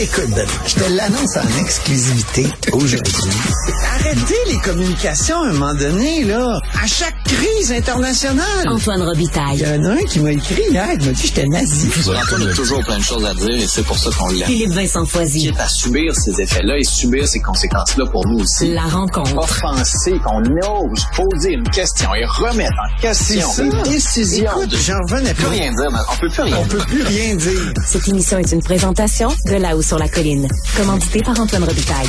Écoute, Benoît, je te l'annonce en exclusivité aujourd'hui. Arrêtez les communications à un moment donné, là. À chaque crise internationale. Antoine Il Robitaille. y en a un qui m'a écrit hier, il m'a dit que j'étais nazi. Antoine a toujours plein de choses à dire et c'est pour ça qu'on l'aime. Philippe Vincent Foisy. Quitte à subir ces effets-là et subir ces conséquences-là pour nous aussi. La rencontre. Offenser qu'on ose poser une question et remettre en question C'est ça. une décision. Écoute, de- j'en revenais On peut pas. rien dire, on peut plus rien On peut plus rien dire. Cette émission est une présentation de là-haut sur la colline. Commandité par Antoine Robitaille.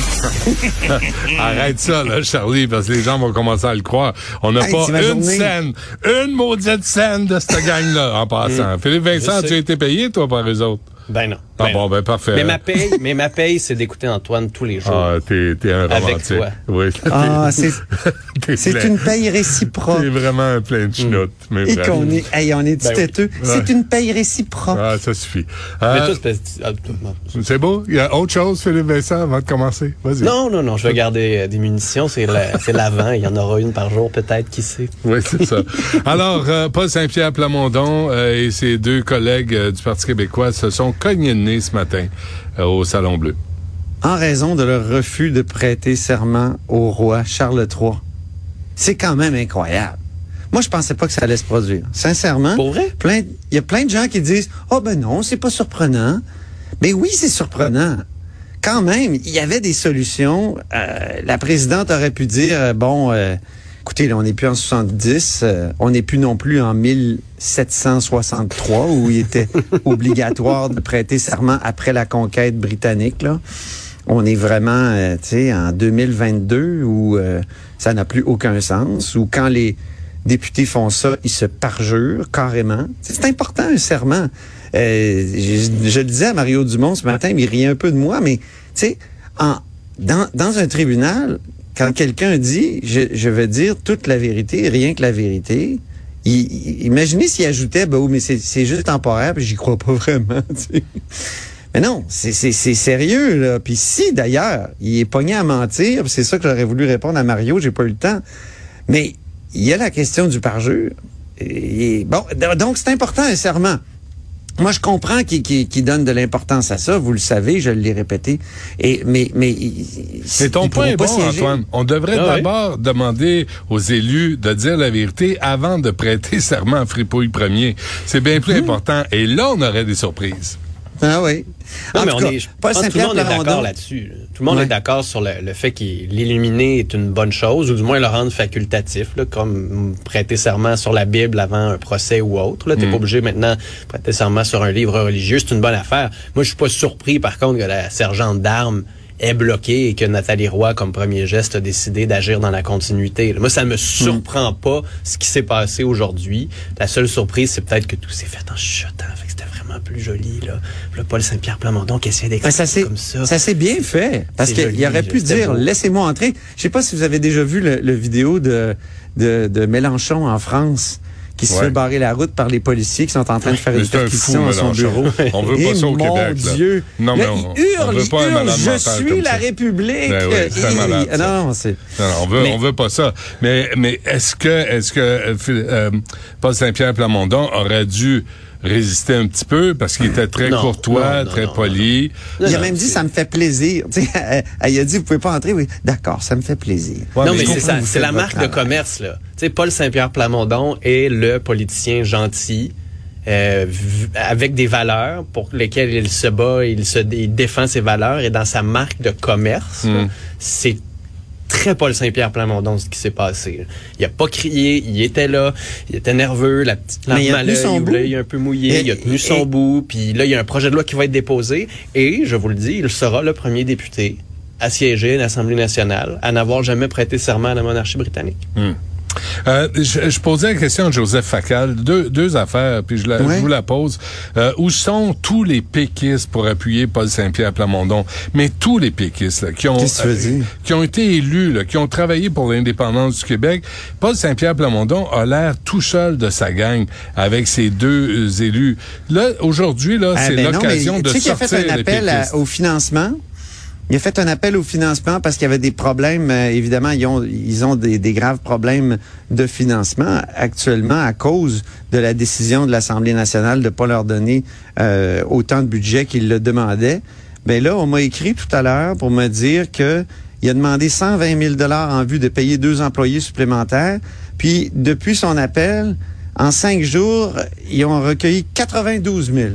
Arrête ça, là, Charlie, parce que les gens vont commencer à le croire. On n'a Hey, pas une journée. scène, une maudite scène de cette gang-là, en passant. Philippe Vincent, tu as été payé, toi, par eux autres? Ben non. Ah Ben bon, ben parfait. Mais ma paye, mais ma paye, c'est d'écouter Antoine tous les jours. Ah, t'es, t'es un Avec romantique. toi. Oui. Ah, c'est, c'est une paye réciproque. T'es vraiment un plein de chenoutes. Mais Et bref. qu'on est, hey, on est du Ben oui. têteux. C'est une paye réciproque. Ah, ça suffit. Mais Euh, c'est ah, c'est beau? Il y a autre chose, Philippe Vincent, avant de commencer? Vas-y. non, non, non, je vais garder euh, des munitions, c'est la- c'est l'avant, il y en aura une par jour peut-être, qui sait. Oui, c'est ça. Alors, euh, Paul Saint-Pierre Plamondon euh, et ses deux collègues euh, du Parti québécois se sont cognés ce matin euh, au Salon Bleu. en raison de leur refus de prêter serment au roi Charles III. C'est quand même incroyable. Moi, je pensais pas que ça allait se produire. Sincèrement, Pour vrai? plein, il y a plein de gens qui disent "Oh ben non, c'est pas surprenant." Mais oui, c'est surprenant. Quand même, il y avait des solutions. Euh, la présidente aurait pu dire euh, bon, euh, écoutez, là, on n'est plus en 70, euh, on n'est plus non plus en 1763 où il était obligatoire de prêter serment après la conquête britannique. Là. On est vraiment, euh, tu sais, en 2022 où euh, ça n'a plus aucun sens, où quand les députés font ça, ils se parjurent carrément. C'est important un serment. Je, je le disais à Mario Dumont ce matin, mais il riait un peu de moi, mais tu sais, en, dans, dans un tribunal, quand quelqu'un dit je, je vais dire toute la vérité, rien que la vérité, imaginez s'il ajoutait ben oui, mais c'est juste temporaire, puis j'y crois pas vraiment. tu. Mais non, c'est sérieux là. Puis si d'ailleurs il est pogné à mentir, c'est ça que j'aurais voulu répondre à Mario, j'ai pas eu le temps. Mais il y a la question du parjure. Bon, donc c'est important un serment. Moi, je comprends qu'il qu'il- qu'il donne de l'importance à ça. Vous le savez, je l'ai répété. Et mais mais Mais ton ils point bon, pourront pas siéger. Antoine. On devrait Ah d'abord demander aux élus de dire la vérité avant de prêter serment à Fripouille premier. C'est bien plus important. Et là, on aurait des surprises. Ah oui. Non, En mais tout on cas, est, je Paul pense que tout le monde est d'accord là-dessus. là. Tout le monde Ouais. est d'accord sur le, le fait que l'illuminer est une bonne chose, ou du moins le rendre facultatif, là, comme prêter serment sur la Bible avant un procès ou autre. Tu n'es Mm. pas obligé maintenant de prêter serment sur un livre religieux. C'est une bonne affaire. Moi, je suis pas surpris, par contre, que la sergente d'armes est bloquée et que Nathalie Roy, comme premier geste, a décidé d'agir dans la continuité. Moi, ça ne me surprend pas ce qui s'est passé aujourd'hui. La seule surprise, c'est peut-être que tout s'est fait en chuchotant. Fait vraiment plus joli, là. Le Paul Saint-Pierre Plamondon qui essayait ça d'expliquer s'est comme ça. ça s'est bien fait parce qu'il aurait pu dire laissez-moi entrer. Je sais pas si vous avez déjà vu le, le vidéo de, de de Mélenchon en France qui se Ouais. fait barrer la route par les policiers qui sont en train de faire Mais une perquisition à son bureau. On veut pas Et ça au mon Québec, là. Dieu. Non, Là, mais on- il on hurle, veut pas je suis la ça. République. Ben oui, c'est un Et- malade, ah ça. non, c'est Non, non, on veut, Mais- on veut pas ça. Mais, mais est-ce que, est-ce que euh, euh, Paul Saint-Pierre Plamondon aurait dû résister un petit peu parce qu'il était très Non, courtois, non, non, très non, poli. il a même dit ça me fait plaisir. Tu sais, elle, elle a dit vous pouvez pas entrer. Oui, d'accord, ça me fait plaisir. Ouais, non, mais c'est ça. C'est la marque de commerce, là. Tu sais, Paul Saint-Pierre Plamondon est le politicien gentil, euh, avec des valeurs pour lesquelles il se bat, il se il défend ses valeurs, et dans sa marque de commerce, là, c'est très Paul Saint-Pierre Plamondon ce qui s'est passé. Il a pas crié, il était là, il était nerveux, la petite a à tenu son l'œil, un peu mouillé, Et- il a tenu et- son bout, puis là il y a un projet de loi qui va être déposé et je vous le dis, il sera le premier député à siéger à l'Assemblée nationale, à n'avoir jamais prêté serment à la monarchie britannique. Euh, je, je posais la question à Joseph Facal, deux, deux affaires, puis je, la, je vous la pose. Euh, où sont tous les péquistes pour appuyer Paul Saint-Pierre Plamondon? Mais tous les péquistes là, qui ont dire? qui ont été élus, là, qui ont travaillé pour l'indépendance du Québec. Paul Saint-Pierre Plamondon a l'air tout seul de sa gang avec ses deux euh, élus. Là, aujourd'hui, là, Ah, c'est ben l'occasion de tu sais qu'il a sortir fait un appel à- au financement? Il a fait un appel au financement parce qu'il y avait des problèmes. euh, évidemment, ils ont, ils des, graves problèmes de financement actuellement à cause de la décision de l'Assemblée nationale de ne pas leur donner euh, autant de budget qu'ils le demandaient. Ben là, on m'a écrit tout à l'heure pour me dire que il a demandé 120 000 dollars en vue de payer deux employés supplémentaires. Puis depuis son appel, en cinq jours, ils ont recueilli 92 000.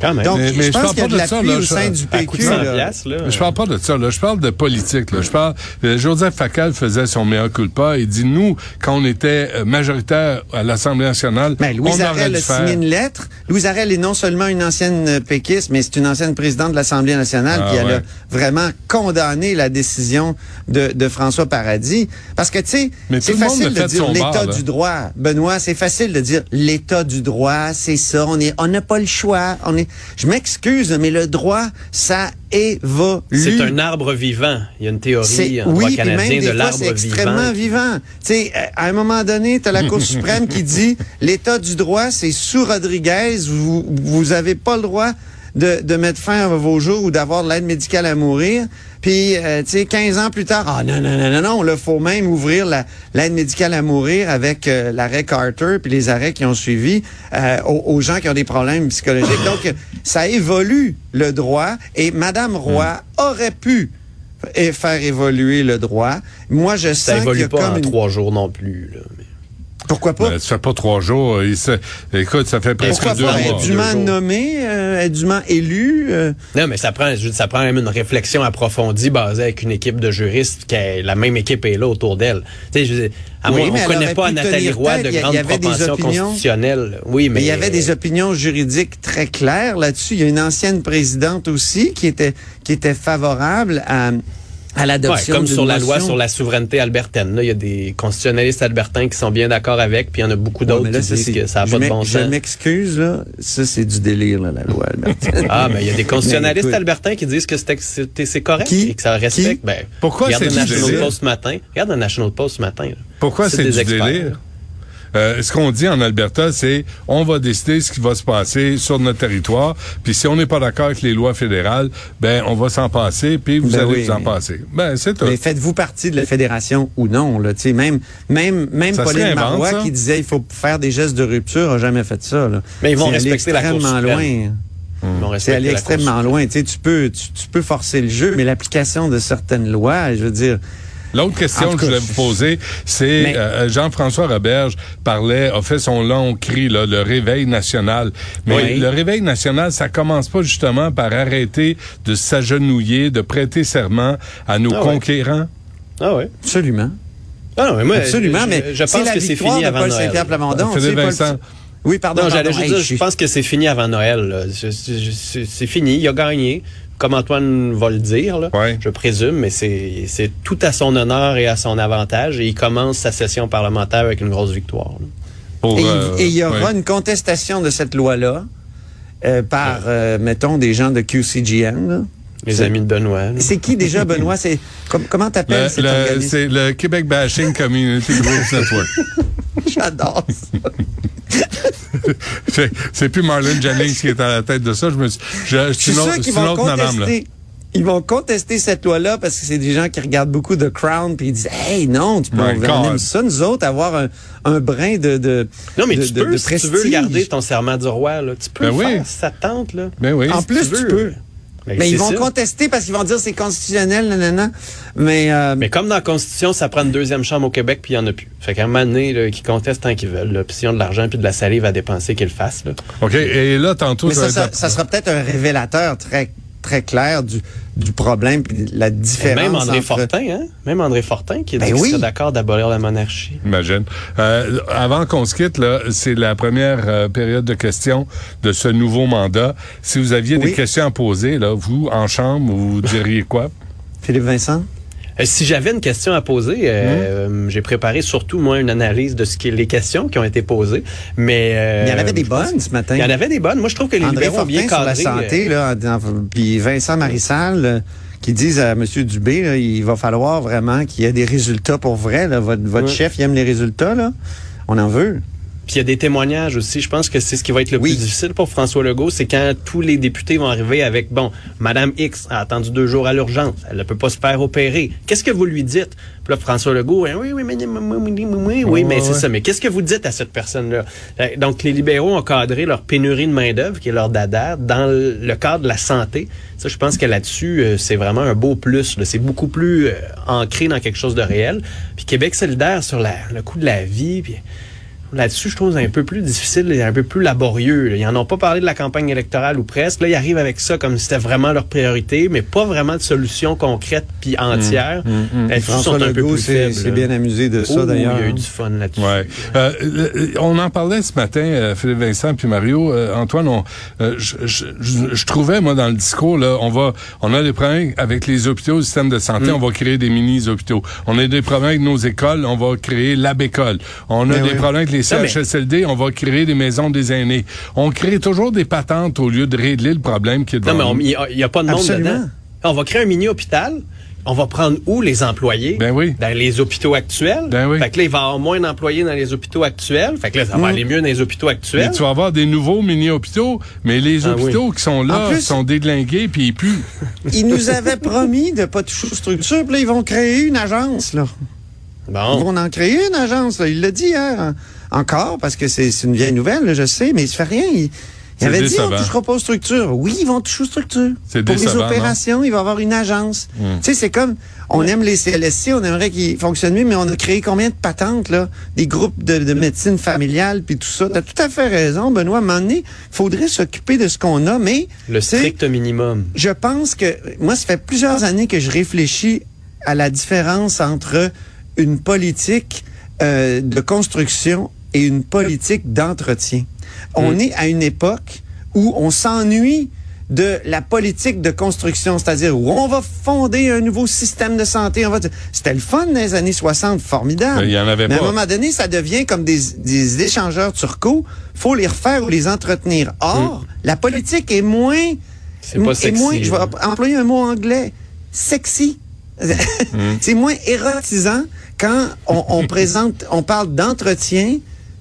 Quand même. Donc, Mais- mais je je pense parle qu'il y a pas de de l'appui au je- sein du à coup de PQ. 100 là. piastres, là. Je parle pas de ça, là. Je parle de politique, là. Je parle, euh, Joseph Facal faisait son meilleur culpa. Il dit, nous, quand on était euh, majoritaire à l'Assemblée nationale, Ben, Louise on aurait Arel dû a faire. signé une lettre. Louise Arel est non seulement une ancienne euh, péquiste, mais c'est une ancienne présidente de l'Assemblée nationale, Ah, puis elle ouais. a vraiment condamné la décision de, de François Paradis. Parce que, tu sais, c'est facile le de dire l'état du droit. Benoît, c'est facile de dire l'état du droit, c'est ça, on est, on n'a pas le choix. On est, je m'excuse, mais le droit, ça évolue. C'est un arbre vivant. Il y a une théorie en droit oui, puis canadien même des de l'arbre c'est extrêmement vivant. vivant. À un moment donné, tu as la Cour suprême qui dit l'état du droit, c'est sous Rodriguez, vous vous avez pas le droit de, de mettre fin à vos jours ou d'avoir de l'aide médicale à mourir. Puis, euh, tu sais, 15 ans plus tard, ah non, non, non, non, non, il faut même ouvrir la- l'aide médicale à mourir avec euh, l'arrêt Carter puis les arrêts qui ont suivi euh, aux, aux gens qui ont des problèmes psychologiques. Donc, ça évolue le droit et Madame Roy aurait pu et faire évoluer le droit. Moi, je Ça sens qu'il y évolue a pas comme en une... trois jours non plus. là. Pourquoi pas? Ben, ça fait pas trois jours. Il se- Écoute, ça fait presque Pourquoi deux pas? mois. Dûment nommé, euh, dûment élu. euh, Non, mais ça prend, je veux dire, ça prend même une réflexion approfondie basée avec une équipe de juristes qui est- la même équipe est là autour d'elle. Tu sais, je veux dire, à Oui, moi, on connaît pas Nathalie Roy tête. de grande propension opinions. constitutionnelle. Oui, mais, mais il y avait des opinions juridiques très claires là-dessus. Il y a une ancienne présidente aussi qui était qui était favorable à, à Ouais, l'adoption comme sur la loi sur la souveraineté albertaine. là, Il y a des constitutionnalistes albertains qui sont bien d'accord avec, puis il y en a beaucoup d'autres qui ça, disent que ça n'a je pas de bon Je sens. m'excuse, là. Ça, c'est du délire, là, la loi, Albertine. Ah, mais il y a des constitutionnalistes écoute. albertains qui disent que c'est- correct Qui? et que ça respecte. Qui? Ben, Pourquoi regarde c'est le du National délire? Post ce matin. Regarde le National Post ce matin. là. Pourquoi c'est des du experts. délire? Euh, ce qu'on dit en Alberta, c'est on va décider ce qui va se passer sur notre territoire. Puis si on n'est pas d'accord avec les lois fédérales, ben on va s'en passer. Puis vous Ben allez oui, vous en mais- passer. Ben c'est tout. Mais faites-vous partie de la fédération ou non, là, tu sais, même, même, même Ça Pauline Marois ça. qui disait il faut faire des gestes de rupture a jamais fait ça, là. Mais ils vont respecter la Cour loin. Ils vont C'est aller extrêmement loin. Tu sais, tu peux, tu, tu peux forcer le jeu, mais l'application de certaines lois, je veux dire, L'autre question que je voulais vous poser, c'est Mais- euh, Jean-François Roberge parlait, a fait son long cri, là, le réveil national. Mais Oui. le réveil national, ça commence pas justement par arrêter de s'agenouiller, de prêter serment à nos Ah ouais. conquérants? Ah ouais. absolument. Ah non, mais moi, Absolument, je, mais je pense la que c'est fini avant Paul Noël. Plamondon. Philippe Vincent. Oui, pardon. Non, j'allais juste Hey, dire, je pense que c'est fini avant Noël. c'est fini. Il a gagné, comme Antoine va le dire, là, Ouais. je présume, mais c'est tout à son honneur et à son avantage. Et il commence sa session parlementaire avec une grosse victoire. là. Pour, Et, il- euh, et il y aura ouais. une contestation de cette loi-là euh, par, euh, mettons, des gens de QCGN. là. Les C'est- amis de Benoît. C'est qui déjà, Benoît? C'est com- Comment t'appelles Le- cet organisme? c'est le Québec Bashing Community Groups Network. J'adore ça. C'est- plus Marlon Jennings qui est à la tête de ça. Je me suis, je, Je c'est suis sûr qu'ils vont madame, là. Ils vont contester cette loi-là parce que c'est des gens qui regardent beaucoup de Crown puis ils disent Hey non, tu peux on aime ça nous autres avoir un, un brin de, de Non, mais de- tu peux, de si tu veux garder ton serment du roi, là, tu peux Ben oui. faire te tente. Là. Ben oui. En plus, tu peux. Ben, Mais c'est ils vont ça. contester parce qu'ils vont dire c'est constitutionnel, nanana. Mais, euh, Mais comme dans la Constitution, ça prend une deuxième chambre au Québec, puis il n'y en a plus. Fait qu'à un moment donné, là, qu'ils contestent tant qu'ils veulent. Puis s'ils ont de l'argent puis de la salive à dépenser, qu'ils le fassent. Là. OK. Et là, tantôt, mais ça, ça sera peut-être un révélateur très très clair du, du problème la Et différence. même André entre- Fortin, hein? Même André Fortin qui dit Ben qu'il oui. serait d'accord d'abolir la monarchie. Imagine. Euh, avant qu'on se quitte, là, c'est la première euh, période de questions de ce nouveau mandat. Si vous aviez des questions à poser, là, vous, en chambre, vous diriez quoi? Philippe Vincent? Euh, si j'avais une question à poser, euh, Hum. j'ai préparé surtout, moi, une analyse de ce qui est les questions qui ont été posées. Mais, euh, Il y en avait des bonnes ce matin. Il y en avait des bonnes. Moi, je trouve que les André libéraux ont bien Fortin sur la cadré. santé, là, puis Vincent Marissal, euh, qui disent à M. Dubé, là, il va falloir vraiment qu'il y ait des résultats pour vrai. là. Votre, chef, il aime les résultats. Là. On en veut. Puis il y a des témoignages aussi. Je pense que c'est ce qui va être le Oui. plus difficile pour François Legault, c'est quand tous les députés vont arriver avec bon, Madame X a attendu deux jours à l'urgence, elle ne peut pas se faire opérer. Qu'est-ce que vous lui dites? Puis là, François Legault, hein, oui, oui, mais oui, oui, oui, mais c'est ça. Mais qu'est-ce que vous dites à cette personne-là? Euh, Donc les libéraux ont cadré leur pénurie de main d'œuvre, qui est leur dada, dans le cadre de la santé. Ça, je pense que là-dessus, euh, c'est vraiment un beau plus. C'est beaucoup plus euh, ancré dans quelque chose de réel. Puis Québec solidaire sur la- le coût de la vie. Puis Là-dessus, je trouve que c'est un peu plus difficile et un peu plus laborieux. là. Ils en ont pas parlé de la campagne électorale ou presque. Là, ils arrivent avec ça comme si c'était vraiment leur priorité, mais pas vraiment de solution concrète puis entière. Là-dessus, ils sont François un peu Legault plus s'est bien amusé de ça, Oh, d'ailleurs. Il y a eu du fun là-dessus. Ouais. Euh, on en parlait ce matin, euh, Philippe Vincent puis Mario. Euh, Antoine, on, euh, je, je, je- je trouvais, moi, dans le discours, là, on va, on a des problèmes avec les hôpitaux, le système de santé, on va créer des mini-hôpitaux. On a des problèmes avec nos écoles, on va créer l'ABécole. On a des oui. problèmes avec les Mais- CHSLD, on va créer des maisons des aînés. On crée toujours des patentes au lieu de régler le problème qui est devant Non, mais il n'y a, pas de monde Absolument. dedans. On va créer un mini-hôpital. On va prendre où les employés? Ben oui. Dans les hôpitaux actuels. Ben oui. Fait que là, il va y avoir moins d'employés dans les hôpitaux actuels. Fait que là, ça va aller mieux dans les hôpitaux Mais actuels. tu vas avoir des nouveaux mini-hôpitaux, mais les Ah hôpitaux qui sont là plus- sont déglingués puis ils puent. Ils nous avaient promis de pas toucher aux structures, puis là, ils vont créer une agence, là. Ils Bon. vont en créer une agence, là. Il l'a dit hier, en- encore, parce que c'est c'est une vieille nouvelle, là, je sais, mais il se fait rien. Il, il avait dit, décevant. on touchera pas aux structures. Oui, ils vont toucher aux structures. C'est Pour les opérations, il va y avoir une agence. Tu sais, c'est comme, on aime les CLSC, on aimerait qu'ils fonctionnent mieux, mais on a créé combien de patentes, là? Des groupes de, de médecine familiale, puis tout ça. T'as tout à fait raison, Benoît. À un moment donné, il faudrait s'occuper de ce qu'on a, mais... Le strict minimum. je pense que moi, ça fait plusieurs années que je réfléchis à la différence entre une politique euh, de construction et une politique d'entretien. On Mm. est à une époque où on s'ennuie de la politique de construction, c'est-à-dire où on va fonder un nouveau système de santé. On va C'était le fun dans les années 60, formidable. Il y en avait Mais à un moment donné, ça devient comme des, des échangeurs turcos. faut les refaire ou les entretenir. Or, la politique est moins Mm. C'est pas sexy, moins, je vais employer un mot anglais, sexy. C'est moins érotisant quand on, on présente, on parle d'entretien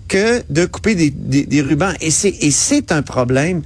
que de couper des, des, des rubans. Et c'est, et c'est un problème.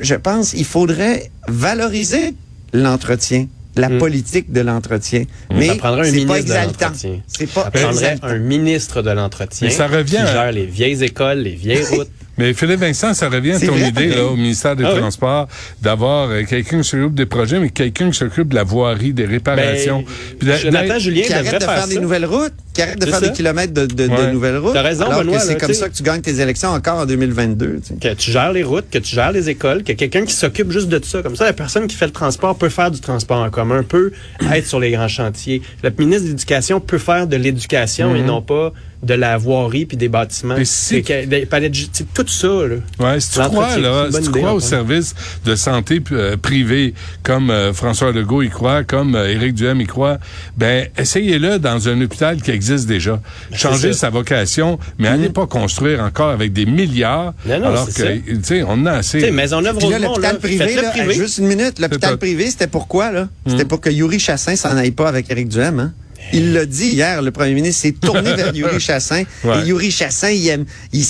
Je pense qu'il faudrait valoriser l'entretien, la politique de l'entretien. Mais Ça prendrait un c'est pas de exaltant. l'entretien. C'est pas Ça prendrait exaltant. un ministre de l'entretien Mais ça revient qui à- gère les vieilles écoles, les vieilles routes. Mais Philippe Vincent, ça revient à ton vrai, idée là, au ministère des Ah oui. Transports d'avoir euh, quelqu'un qui s'occupe des projets, mais quelqu'un qui s'occupe de la voirie, des réparations. Puis Ben, d'a- Jonathan Julien qui arrête de faire, ça. des nouvelles routes, qui arrête de faire ça. des kilomètres de, de, de Ouais. nouvelles routes. T'as raison, alors Benoît, c'est comme ça que tu gagnes tes élections encore en 2022. tu sais. que tu gères les routes, que tu gères les écoles, que quelqu'un qui s'occupe juste de ça. Comme ça, la personne qui fait le transport peut faire du transport en commun, peut être sur les grands chantiers. Le ministre de l'Éducation peut faire de l'éducation et non pas de la voirie puis des bâtiments. Mais si- C'est que- des palais de tout ça, là. Ouais, si tu crois, là, si tu crois au service de santé euh, privé, comme euh, François Legault y croit, comme euh, Éric Duhem y croit, ben, essayez-le dans un hôpital qui existe déjà. Ben, ça. sa vocation, mais allez pas construire encore avec des milliards, Non, non, alors que, c'est tu sais, on en a assez. Tu sais, Maisonneuve Puis Rosemont, l'hôpital privé, là, privé. juste une minute, l'hôpital privé, c'était pourquoi, là? C'était pour que Yuri Chassin s'en aille pas avec Éric Duhem, hein? Il l'a dit hier, le premier ministre s'est tourné vers Yuri Chassin. Ouais. Et Yuri Chassin, il, aime, il,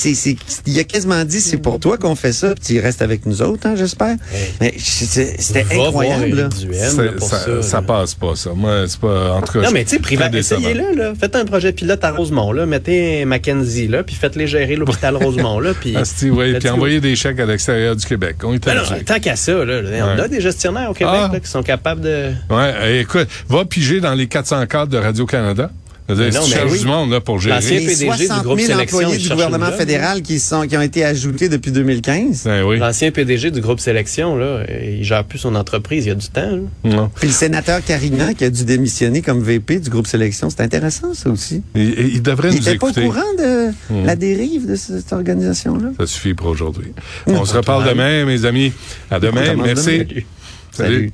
il a quasiment dit, c'est pour toi qu'on fait ça, puis il reste avec nous autres, hein, j'espère. Mais c'est- c'était incroyable, là. Ça, ça. ça là. passe pas, ça. Moi, c'est pas, en tout cas. Non, mais tu sais, décevant. essayez-le, là. Faites un projet pilote à Rosemont, là. Mettez Mackenzie, là, puis faites-les gérer l'hôpital Rosemont, là, puis... Asti, ouais, Let's puis go. envoyer des chèques à l'extérieur du Québec. On est non, habitué. tant qu'à ça, là, on a des gestionnaires au Québec Ah. là, qui sont capables de... Ouais, écoute, va piger dans les 400 cadres de Radio-Canada. Mais non, mais oui. du monde là, pour L'ancien gérer. Les PDG du 60 groupe 000 Sélection, employés du gouvernement fédéral qui, sont, qui ont été ajoutés depuis 2015. Ben oui. L'ancien PDG du groupe Sélection, là, il gère plus son entreprise, il y a du temps. Non. Puis le sénateur Carignan qui a dû démissionner comme VP du groupe Sélection, c'est intéressant, ça aussi. Il, il devrait Il nous n'était pas au écouter. courant de la dérive de cette organisation-là. Ça suffit pour aujourd'hui. On se reparle demain, mes amis. À demain. Merci. demain. Salut. Salut.